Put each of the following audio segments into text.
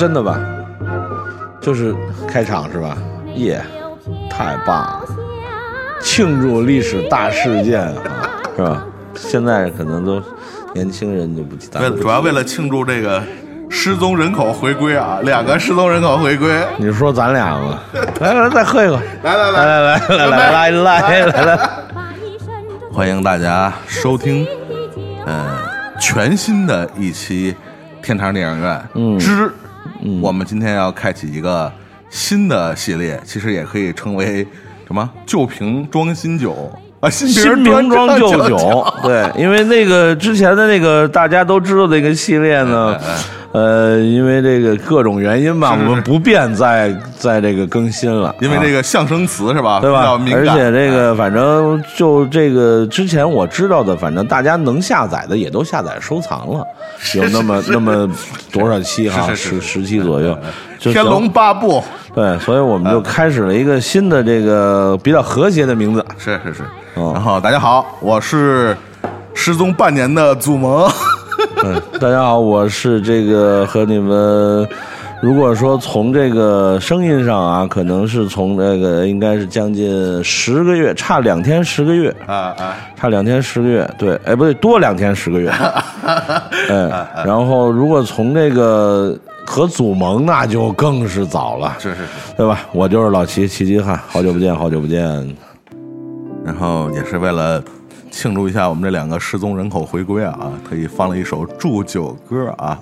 真的吧？就是开场是吧？耶，太棒了！庆祝历史大事件啊，是吧？现在可能都年轻人就不记得。为了主要为了庆祝这个失踪人口回归啊，两个失踪人口回归。你说咱俩吗？来来来，再喝一个！来来来来来来来来来来来！欢迎大家收听，呃，全新的一期天堂电影院之，我们今天要开启一个新的系列，其实也可以称为什么“旧瓶装新酒”啊，新新瓶装旧酒。对，因为那个之前的那个大家都知道那个系列呢。呃，因为这个各种原因吧，我们不便再再这个更新了。因为这个象声词是吧？对吧？而且这个反正就这个之前我知道的，反正大家能下载的也都下载收藏了，有那么那么多少期哈，十十期左右。天龙八部。对，所以我们就开始了一个新的这个比较和谐的名字。是是是。然后大家好，我是失踪半年的祖萌。嗯，大家好，我是这个和你们，如果说从这个声音上啊，可能是从这个应该是将近十个月，差两天十个月啊啊，差两天十个月，对，哎不对，多两天十个月，哎，然后如果从这个和祖蒙那就更是早了，是是是，对吧？我就是老齐齐齐汉，好久不见，好久不见，然后也是为了。庆祝一下我们这两个失踪人口回归啊！特意放了一首祝酒歌啊。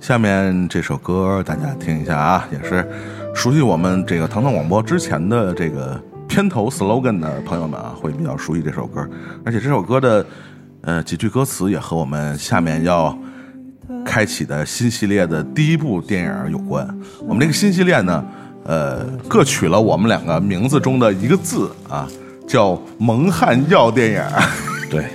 下面这首歌大家听一下啊，也是熟悉我们这个糖糖广播之前的这个片头 slogan 的朋友们啊，会比较熟悉这首歌。而且这首歌的呃几句歌词也和我们下面要开启的新系列的第一部电影有关。我们这个新系列呢，呃，各取了我们两个名字中的一个字啊。叫蒙汉药电影，对，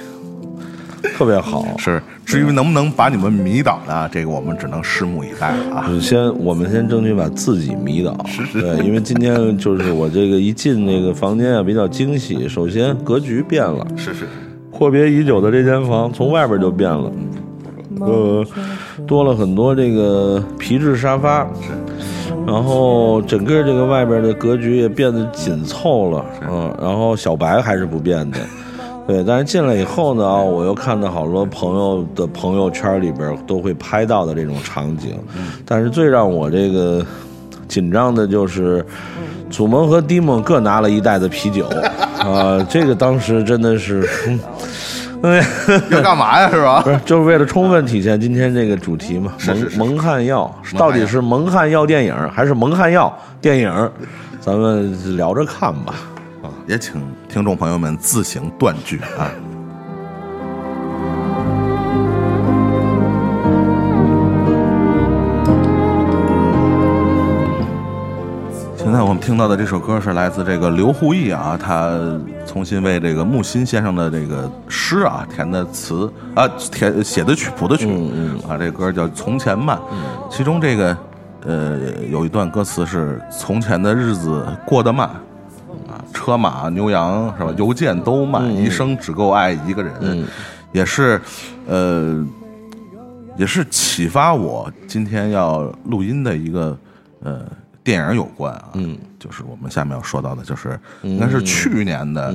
特别好。是，至于能不能把你们迷倒呢？这个我们只能拭目以待了啊。先，我们先争取把自己迷倒。是是。对，因为今天就是我这个一进那个房间啊，比较惊喜。首先，格局变了。是是。阔别已久的这间房，从外边就变了。呃，多了很多这个皮质沙发。然后整个这个外边的格局也变得紧凑了，嗯，然后小白还是不变的，对，但是进来以后呢，我又看到好多朋友的朋友圈里边都会拍到的这种场景，但是最让我这个紧张的就是祖萌和迪蒙各拿了一袋子啤酒，啊，这个当时真的是。要干嘛呀？是吧？不是，就是为了充分体现今天这个主题嘛。蒙蒙汉药到底是蒙汉药电影还是蒙汉药电影？咱们聊着看吧。啊，也请听众朋友们自行断句啊。听到的这首歌是来自这个刘胡毅啊，他重新为这个木心先生的这个诗啊填的词啊填写的曲谱的曲啊，这歌叫《从前慢》，其中这个呃有一段歌词是“从前的日子过得慢啊，车马牛羊是吧？邮件都慢，一生只够爱一个人”，也是呃也是启发我今天要录音的一个呃。电影有关啊，嗯，就是我们下面要说到的，就是应该是去年的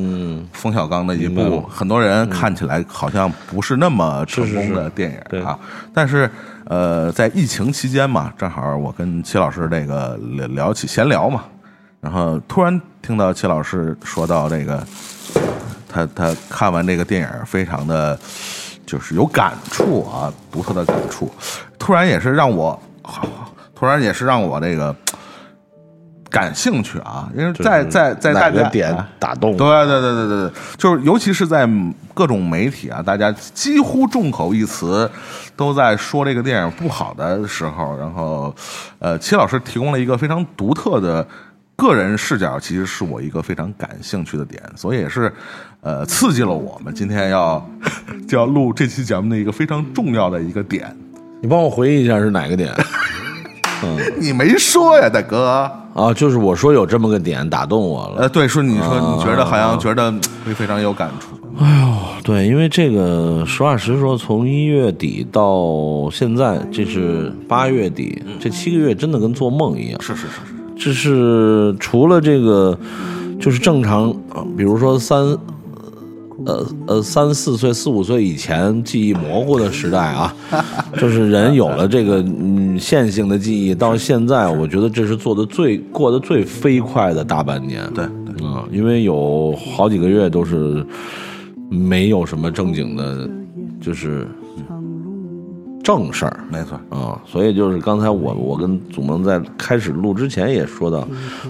冯小刚的一部，很多人看起来好像不是那么成功的电影啊。但是呃，在疫情期间嘛，正好我跟齐老师这个聊聊起闲聊嘛，然后突然听到齐老师说到这个，他他看完这个电影非常的，就是有感触啊，独特的感触，突然也是让我，突然也是让我这个。感兴趣啊，因为在在在大家点打动，对对对对对对，就是尤其是在各种媒体啊，大家几乎众口一词都在说这个电影不好的时候，然后呃，齐老师提供了一个非常独特的个人视角，其实是我一个非常感兴趣的点，所以也是呃刺激了我们今天要 就要录这期节目的一个非常重要的一个点。你帮我回忆一下是哪个点？嗯，你没说呀，大哥。啊，就是我说有这么个点打动我了。呃，对，说你说你觉得好像觉得会非常有感触。哎呦，对，因为这个实话实说，从一月底到现在，这是八月底，这七个月真的跟做梦一样。是是是是，这是除了这个，就是正常，啊比如说三，呃呃三四岁、四五岁以前记忆模糊的时代啊，就是人有了这个嗯线性的记忆，到现在，我觉得这是做的最过得最飞快的大半年。对对，啊，因为有好几个月都是没有什么正经的，就是正事儿。没错，啊，所以就是刚才我我跟祖萌在开始录之前也说到，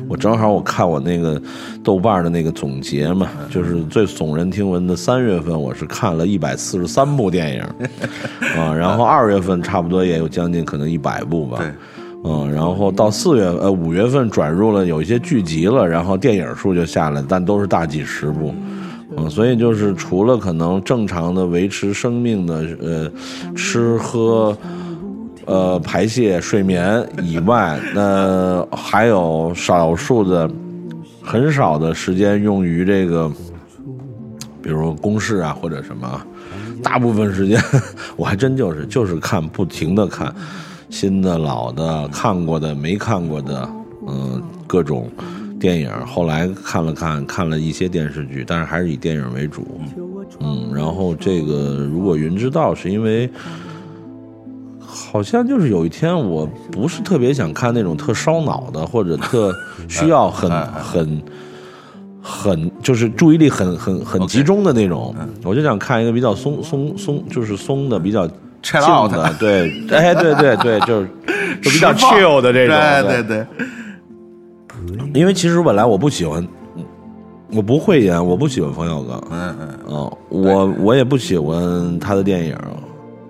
我正好我看我那个豆瓣的那个总结嘛，就是最耸人听闻的三月份，我是看了一百四十三部电影，啊，然后二月份差不多也有将近可能一百部吧，对，嗯，然后到四月呃五月份转入了有一些剧集了，然后电影数就下来，但都是大几十部。嗯，嗯所以就是除了可能正常的维持生命的呃吃喝、呃排泄、睡眠以外，那还有少数的很少的时间用于这个，比如公事啊或者什么，大部分时间我还真就是就是看，不停的看新的、老的、看过的、没看过的，嗯，各种。电影后来看了看，看了一些电视剧，但是还是以电影为主。嗯，然后这个如果云知道，是因为好像就是有一天我不是特别想看那种特烧脑的，或者特 需要很很很就是注意力很很很集中的那种，我就想看一个比较松松松，就是松的比较 Chill out 的，对，哎，对对对，就是 就比较 chill 的这种，对对对，因为其实本来我不喜欢，我不会演，我不喜欢冯小刚，嗯嗯，嗯，我我也不喜欢他的电影，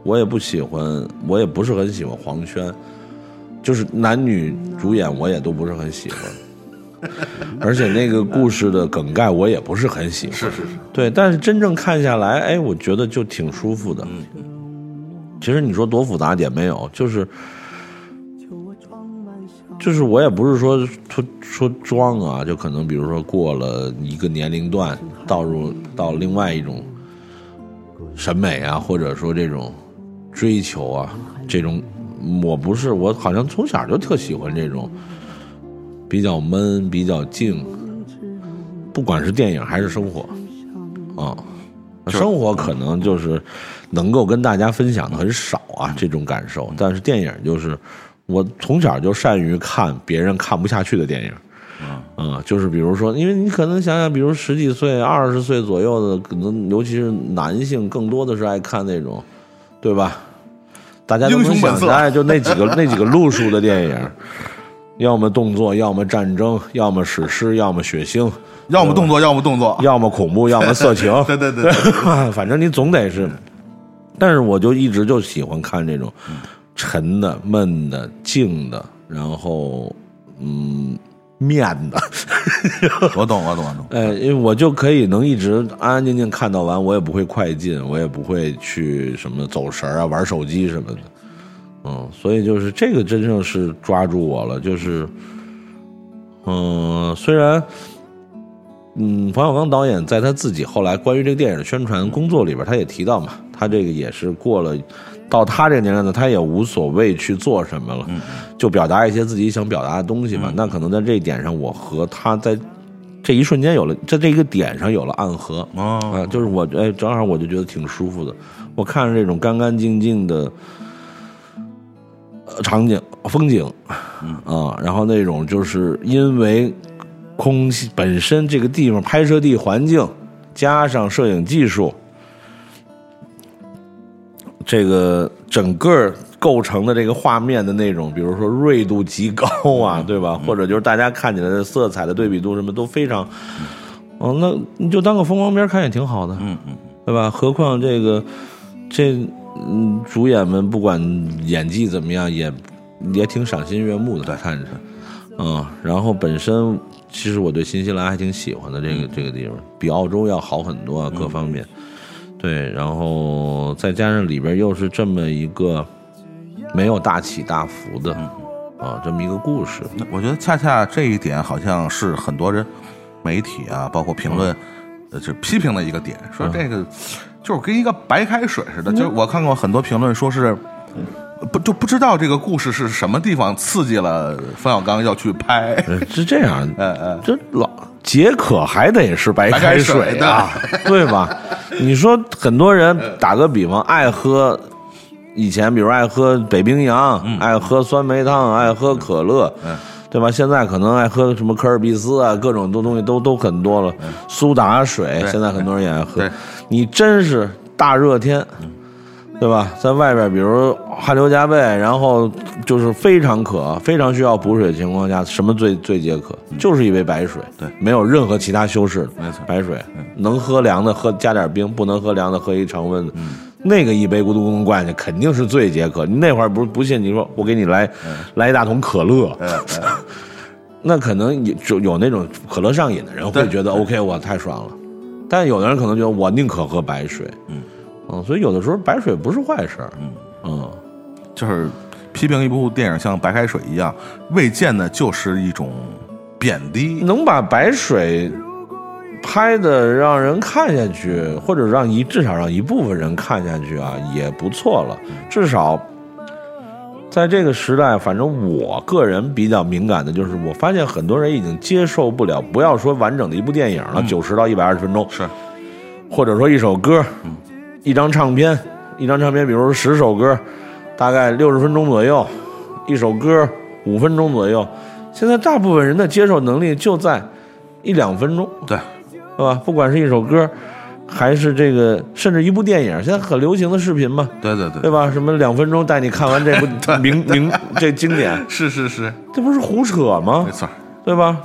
我也不喜欢，我也不是很喜欢黄轩，就是男女主演我也都不是很喜欢，而且那个故事的梗概我也不是很喜欢，是是是，对，但是真正看下来，哎，我觉得就挺舒服的。其实你说多复杂点没有，就是就是我也不是说说说装啊，就可能比如说过了一个年龄段，倒入到另外一种审美啊，或者说这种追求啊，这种我不是，我好像从小就特喜欢这种比较闷、比较静，不管是电影还是生活啊。生活可能就是能够跟大家分享的很少啊，这种感受。但是电影就是我从小就善于看别人看不下去的电影。嗯，就是比如说，因为你可能想想，比如十几岁、二十岁左右的，可能尤其是男性，更多的是爱看那种，对吧？大家都能想象，就那几个那几个路数的电影，要么动作，要么战争，要么史诗，要么血腥，要么动作，要么动作，要么恐怖，要么色情。对对对对，反正你总得是，但是我就一直就喜欢看这种沉的、闷的、静的，然后嗯面的，我懂我懂我懂，呃，因为我就可以能一直安安静静看到完，我也不会快进，我也不会去什么走神儿啊、玩手机什么的，嗯，所以就是这个真正是抓住我了，就是，嗯，虽然。嗯，冯小刚导演在他自己后来关于这个电影的宣传工作里边，他也提到嘛，他这个也是过了到他这个年龄呢，他也无所谓去做什么了，就表达一些自己想表达的东西嘛。那可能在这一点上，我和他在这一瞬间有了在这一个点上有了暗合。哦，啊，就是我哎，正好我就觉得挺舒服的。我看着这种干干净净的呃场景风景，啊，然后那种就是因为空气本身这个地方拍摄地环境，加上摄影技术，这个整个构成的这个画面的那种，比如说锐度极高啊，对吧？或者就是大家看起来的色彩的对比度什么都非常，哦，那你就当个风光片看也挺好的，嗯嗯，对吧？何况这个这嗯，主演们不管演技怎么样，也也挺赏心悦目的，看着，嗯，然后本身其实我对新西兰还挺喜欢的，这个这个地方比澳洲要好很多啊，各方面。对，然后再加上里边又是这么一个没有大起大伏的啊，这么一个故事。我觉得恰恰这一点好像是很多人媒体啊，包括评论，呃，就批评的一个点，说这个就是跟一个白开水似的。就是我看过很多评论说是不就不知道这个故事是什么地方刺激了冯小刚要去拍。呃是这样，呃呃，这老解渴还得是白开水啊，对吧？你说很多人打个比方，爱喝以前，比如爱喝北冰洋，爱喝酸梅汤，爱喝可乐，嗯对吧？现在可能爱喝什么可尔必斯啊，各种多东西都都很多了。苏打水现在很多人也爱喝。你真是大热天，对吧？在外边，比如汗流浃背，然后就是非常渴，非常需要补水的情况下，什么最最解渴？就是一杯白水，对。没有任何其他修饰的，没错。白水能喝凉的喝加点冰，不能喝凉的喝一常温的。那个一杯咕咚咕咚灌下去，肯定是最解渴。你那会儿不是不信？你说我给你来、来一大桶可乐，那可能有就有那种可乐上瘾的人会觉得 OK，我太爽了。但有的人可能觉得我宁可喝白水，嗯。嗯，所以有的时候白水不是坏事儿，嗯。嗯，就是批评一部电影像白开水一样，未见的就是一种贬低。能把白水拍的让人看下去，或者让一至少让一部分人看下去啊，也不错了。至少在这个时代，反正我个人比较敏感的就是，我发现很多人已经接受不了，不要说完整的一部电影了，九十、到一百二十分钟，是，或者说一首歌，一张唱片，一张唱片，比如说十首歌，大概六十分钟左右，一首歌五分钟左右。现在大部分人的接受能力就在一两分钟，对，对吧？不管是一首歌，还是这个，甚至一部电影，现在很流行的视频嘛，对对对对吧？什么两分钟带你看完这部 名名 这经典，是是是，这不是胡扯吗没？错。对吧？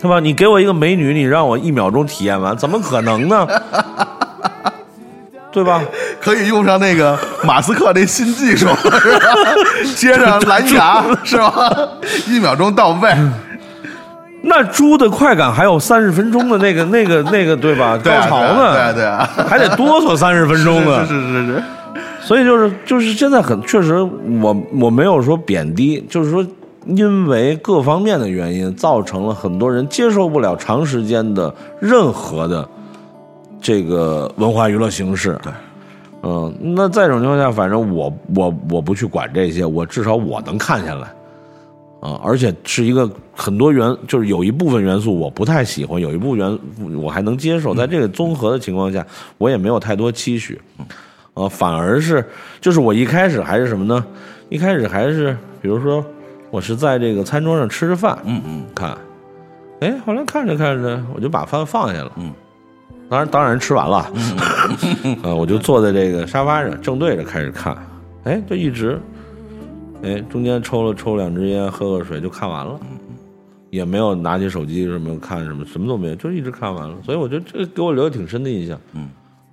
对吧？你给我一个美女，你让我一秒钟体验完，怎么可能呢？对吧？可以用上那个马斯克那新技术，是吧？接上蓝牙 是吧？一秒钟到位，那猪的快感还有三十分钟的那个、那个、那个，对吧？对啊高潮呢？对啊对啊，还得哆嗦三十分钟呢。是是是是，所以就是就是现在很确实我，我没有说贬低，就是说因为各方面的原因，造成了很多人接受不了长时间的任何的这个文化娱乐形式。对，嗯，那在这种情况下，反正我我我不去管这些，我至少我能看下来。啊，而且是一个很多元，就是有一部分元素我不太喜欢，有一部分元我还能接受。在这个综合的情况下，我也没有太多期许。啊，反而是就是我一开始还是什么呢？一开始还是比如说我是在这个餐桌上吃着饭，嗯嗯看，哎，后来看着看着我就把饭放下了，嗯，当然当然吃完了，呃，我就坐在这个沙发上正对着开始看，哎，就一直，哎，中间抽了抽两支烟，喝个水就看完了。也没有拿起手机什么看什么，什么都没有，就一直看完了。所以我觉得这个给我留的挺深的印象。嗯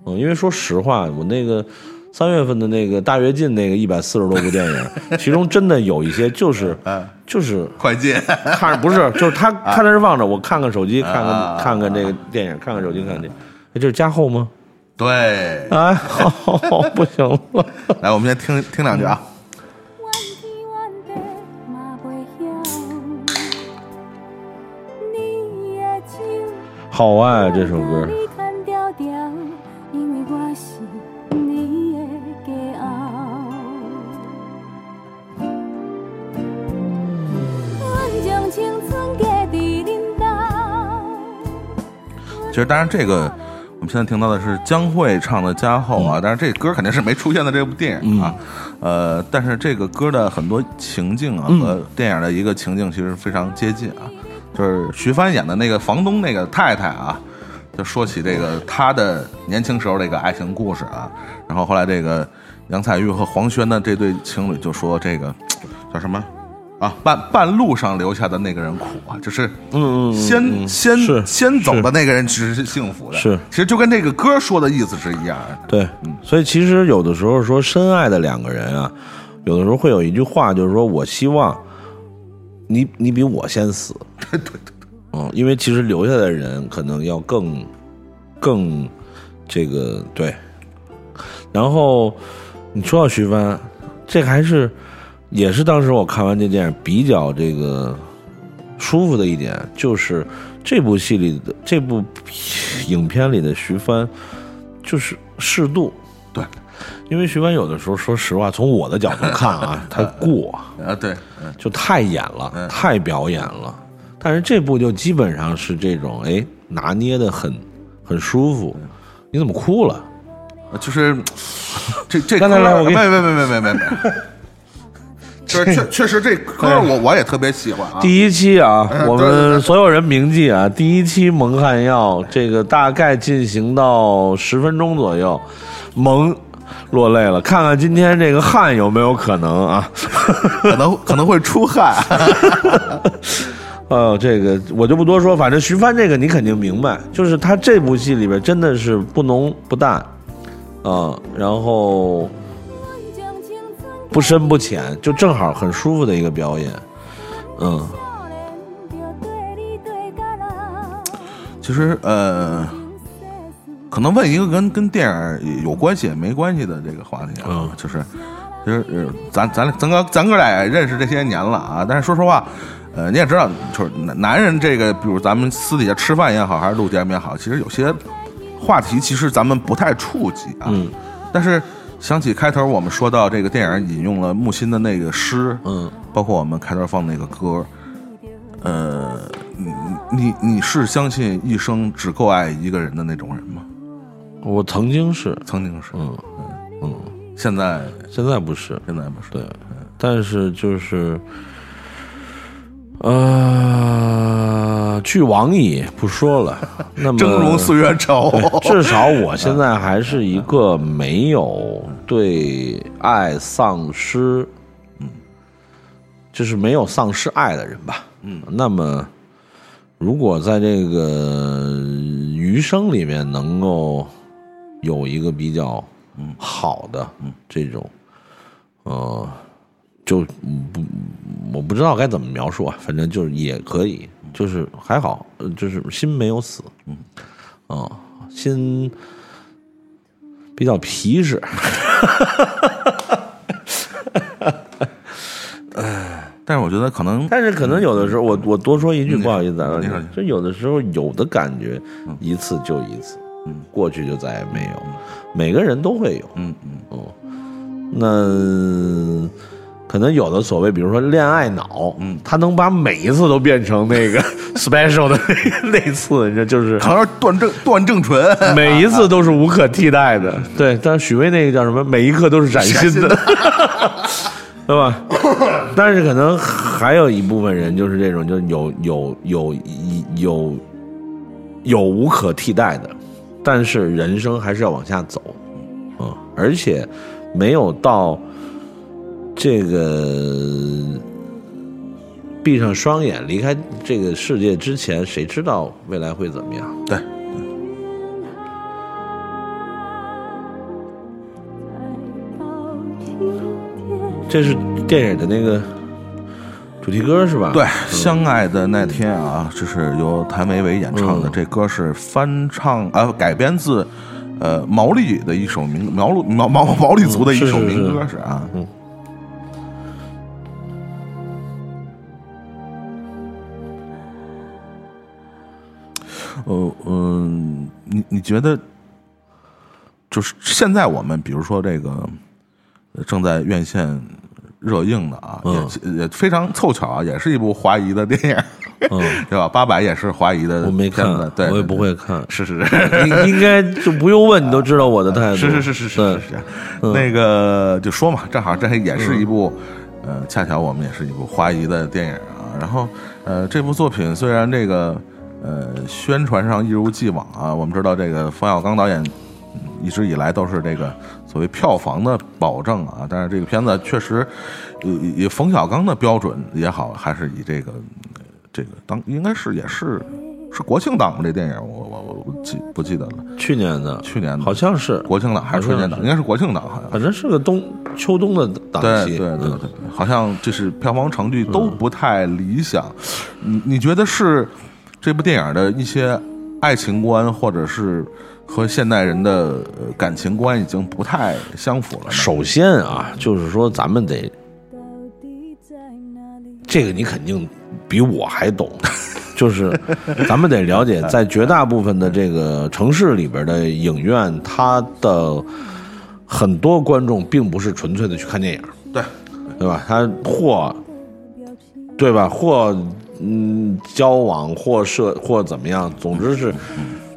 嗯，因为说实话，我那个三月份的那个大跃进那个一百四十多部电影，其中真的有一些就是嗯，就是快进，看着不是，就是他看在这放着，我看看手机，看啊看看看这个电影，看看手机，看看这，哎，这是加厚吗？对，哎，好，不行了。来，我们先听听两句啊。好爱这首歌，其实，当然这个我们现在听到的是江蕙唱的《加厚》啊，但是这歌肯定是没出现在这部电影啊。呃，但是这个歌的很多情境啊和电影的一个情境其实非常接近啊，就是徐帆演的那个房东那个太太啊。就说起这个他的年轻时候这个爱情故事啊，然后后来这个杨采钰和黄轩的这对情侣就说这个叫什么啊，半半路上留下的那个人苦啊，就是嗯嗯，先、嗯先先走的那个人其实是幸福的，是其实就跟这个歌说的意思是一样的。对，所以其实有的时候说深爱的两个人啊，有的时候会有一句话，就是说我希望你你比我先死。对对对，嗯，因为其实留下的人可能要更更这个对。然后你说到徐帆，这个还是也是当时我看完这电影比较这个舒服的一点，就是这部戏里的这部影片里的徐帆，就是适度。对，因为徐帆有的时候，说实话，从我的角度看啊，他过啊，对，嗯就太演了，太表演了。但是这部就基本上是这种，哎，拿捏的很很舒服。你怎么哭了？就是这这 来来来我给你没没没没没没确确实这歌我我也特别喜欢啊。第一期啊，我们所有人铭记啊，第一期蒙汗药，这个大概进行到十分钟左右，蒙落泪了。看看今天这个汗有没有可能啊？可能可能会出汗。呃，这个我就不多说，反正徐帆这个你肯定明白，就是他这部戏里边真的是不浓不淡，啊、然后不深不浅，就正好很舒服的一个表演，嗯。其实呃，可能问一个跟跟电影有关系也没关系的这个话题啊，嗯就是就是呃咱咱咱哥咱哥俩也认识这些年了啊，但是说实话。呃，你也知道，就是男男人这个，比如咱们私底下吃饭也好，还是录节目也好，其实有些话题其实咱们不太触及啊。嗯但是想起开头我们说到这个电影引用了木心的那个诗，嗯，包括我们开头放那个歌，呃，你你你是相信一生只够爱一个人的那种人吗？我曾经是，曾经是，嗯嗯，现在？现在不是，现在不是。对，但是就是，呃，俱往矣，不说了。那么，峥嵘岁月稠，至少我现在还是一个没有对爱丧失，嗯，就是没有丧失爱的人吧。嗯，那么如果在这个余生里面能够有一个比较好的这种，呃，就不我不知道该怎么描述啊，反正就是也可以，就是还好，呃就是心没有死，嗯，啊、心比较皮实，但是我觉得可能但是可能有的时候，我我多说一句，不好意思啊就有的时候有的感觉，一次就一次，嗯，过去就再也没有，每个人都会有，嗯嗯。哦，那可能有的所谓，比如说恋爱脑，嗯，他能把每一次都变成那个 special 的那个那次，你知道，就是好像是段正段正淳，每一次都是无可替代的。对，但许巍那个叫什么？每一刻都是崭新的，对吧？但是可能还有一部分人就是这种，就有有有有有无可替代的，但是人生还是要往下走，嗯，而且没有到这个闭上双眼离开这个世界之前，谁知道未来会怎么样？对，这是电影的那个主题歌是吧？对，相爱的那天啊，这是由谭维维演唱的，这歌是翻唱啊、改编自呃毛利的一首民毛路毛毛毛利族的一首民歌是是啊，嗯呃嗯，你你觉得就是现在我们比如说这个呃正在院线热映的啊，嗯也也非常凑巧啊，也是一部华谊的电影，嗯，对吧？八百也是华谊的我没看对，我也不会看。是是是。应应该就不用问，你都知道我的态度。是是是是是是是，那个就说嘛，正好这也是一部，呃，恰巧我们也是一部华谊的电影啊。然后，呃，这部作品虽然这个呃宣传上一如既往啊，我们知道这个冯小刚导演嗯一直以来都是这个所谓票房的保证啊，但是这个片子确实以以冯小刚的标准也好，还是以这个呃这个当应该是也是是国庆档吗？这电影我我我不记不记得了，去年的，去年的好像是，国庆档还是春节档？应该是国庆档，好像。反正是个冬秋冬的档期。嗯对对对，好像就是票房成绩都不太理想。你你觉得是这部电影的一些爱情观，或者是和现代人的呃感情观已经不太相符了？首先啊，就是说咱们得这个你肯定比我还懂，就是咱们得了解，在绝大部分的这个城市里边的影院，它的很多观众并不是纯粹的去看电影，对，对吧？他或对吧？或嗯交往，或社，或怎么样，总之是。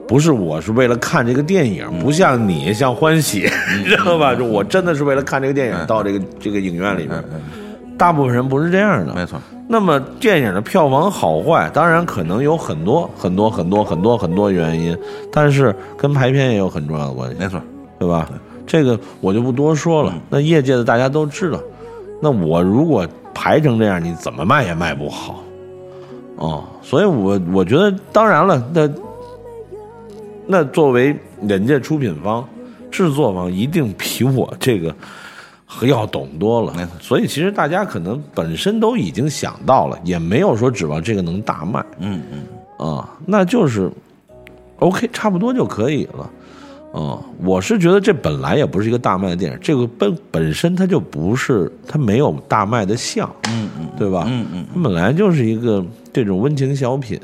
不是我是为了看这个电影，不像你像欢喜，你 知道吧？就我真的是为了看这个电影到这个这个影院里面。大部分人不是这样的，没错。那么电影的票房好坏，当然可能有很多很多很多很多很多原因，但是跟排片也有很重要的关系，没错，对吧？这个我就不多说了。那业界的大家都知道，那我如果排成这样，你怎么卖也卖不好，哦。所以我我觉得，当然了，那那作为人家出品方、制作方，一定比我这个要懂多了。所以其实大家可能本身都已经想到了，也没有说指望这个能大卖。嗯嗯，啊，那就是 OK，差不多就可以了。啊，我是觉得这本来也不是一个大卖的电影，这个本本身它就不是，它没有大卖的相。嗯嗯，对吧？嗯嗯，它本来就是一个这种温情小品。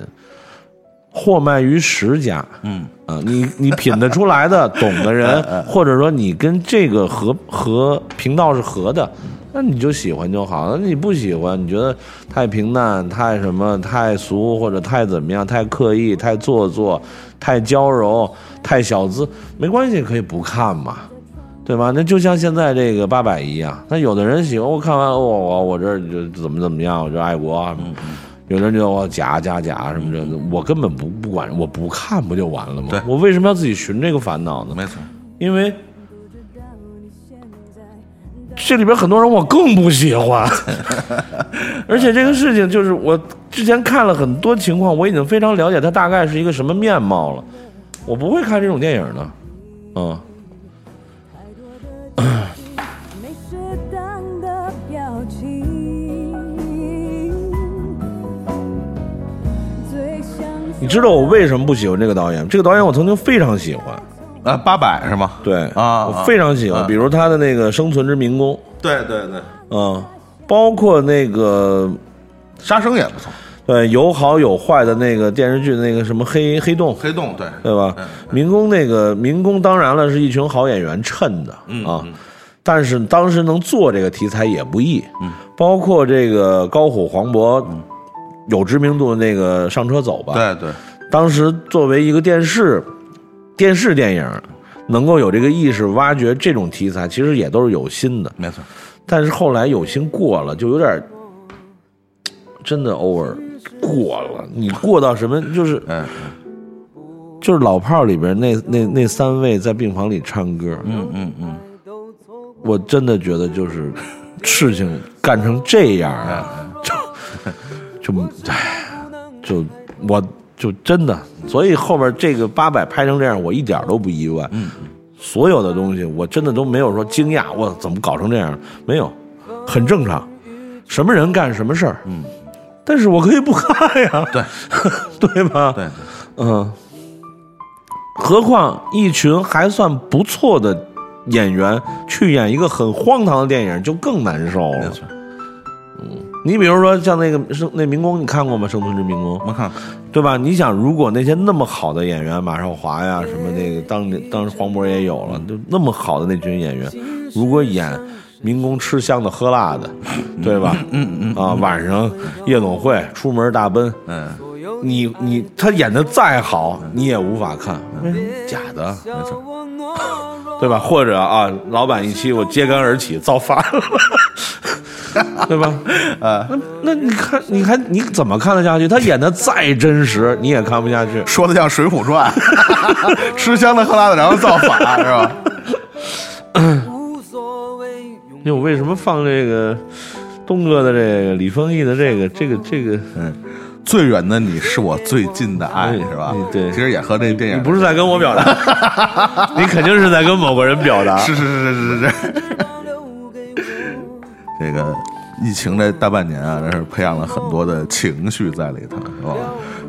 货卖于十家，嗯啊，你 你品得出来的，懂的人，或者说你跟这个和和频道是合的，那你就喜欢就好。那你不喜欢，你觉得太平淡、太什么、太俗，或者太怎么样、太刻意、太做作、太娇柔、太小资，没关系，可以不看嘛，对吧？那就像现在这个八百一样，那有的人喜欢，我看完我我我这就怎么怎么样，我就爱国啊。有人就我假假假什么的，我根本不不管，我不看不就完了吗？对，我为什么要自己寻这个烦恼呢？没错，因为这里边很多人我更不喜欢，而且这个事情就是我之前看了很多情况，我已经非常了解它大概是一个什么面貌了，我不会看这种电影的，嗯。你知道我为什么不喜欢这个导演？这个导演我曾经非常喜欢，啊，八百是吗？对啊，我非常喜欢，比如他的那个《生存之民工》，对对对，嗯，包括那个《杀生》也不错，对，有好有坏的那个电视剧，那个什么黑黑洞，黑洞，对对吧？民工那个民工，当然了，是一群好演员衬的啊，但是当时能做这个题材也不易，嗯，包括这个高虎、黄渤。有知名度的那个上车走吧，对对，当时作为一个电视电视电影，能够有这个意识挖掘这种题材，其实也都是有心的，没错。但是后来有心过了，就有点真的 over 过了。你过到什么？就是嗯，就是老炮儿里边那那那三位在病房里唱歌，嗯嗯嗯，我真的觉得就是事情干成这样啊，就。就，唉，就我就真的，所以后边这个八百拍成这样，我一点都不意外。嗯，所有的东西我真的都没有说惊讶，我怎么搞成这样？没有，很正常。什么人干什么事儿？嗯，但是我可以不看呀。对，对吧？对，嗯。何况一群还算不错的演员去演一个很荒唐的电影，就更难受了。嗯你比如说像那个生那民工，你看过吗？生存之民工，我看，对吧？你想，如果那些那么好的演员，马少华呀，什么那个当当时黄渤也有了，就那么好的那群演员，如果演民工吃香的喝辣的，对吧？嗯嗯啊，晚上夜总会出门大奔，嗯，你你他演的再好，你也无法看？假的，没错，对吧？或者啊，老板一期我揭竿而起，造反了。对吧？呃，那那你看，你看你怎么看得下去？他演的再真实，你也看不下去。说的像《水浒传》，吃香的喝辣的，然后造反，是吧？那我为什么放这个东哥的这个李丰毅的这个这个这个？嗯，最远的你是我最近的爱，是吧？对，其实也和这电影，你不是在跟我表达，你肯定是在跟某个人表达。是是是是是是。这个疫情这大半年啊，真是培养了很多的情绪在里头，是吧？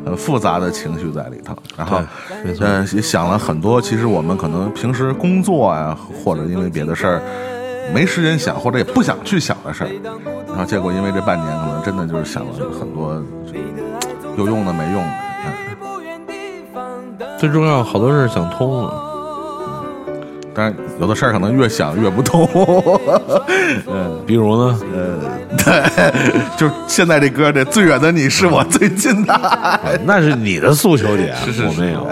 很复杂的情绪在里头。然后，呃，也想了很多。其实我们可能平时工作啊，或者因为别的事儿没时间想，或者也不想去想的事儿。然后结果因为这半年，可能真的就是想了很多有用的没用的。最重要，好多事儿想通了。但是有的事儿可能越想越不通。嗯，比如呢？呃 对，就现在这歌，这最远的你是我最近的爱。那是你的诉求点，是是我没有。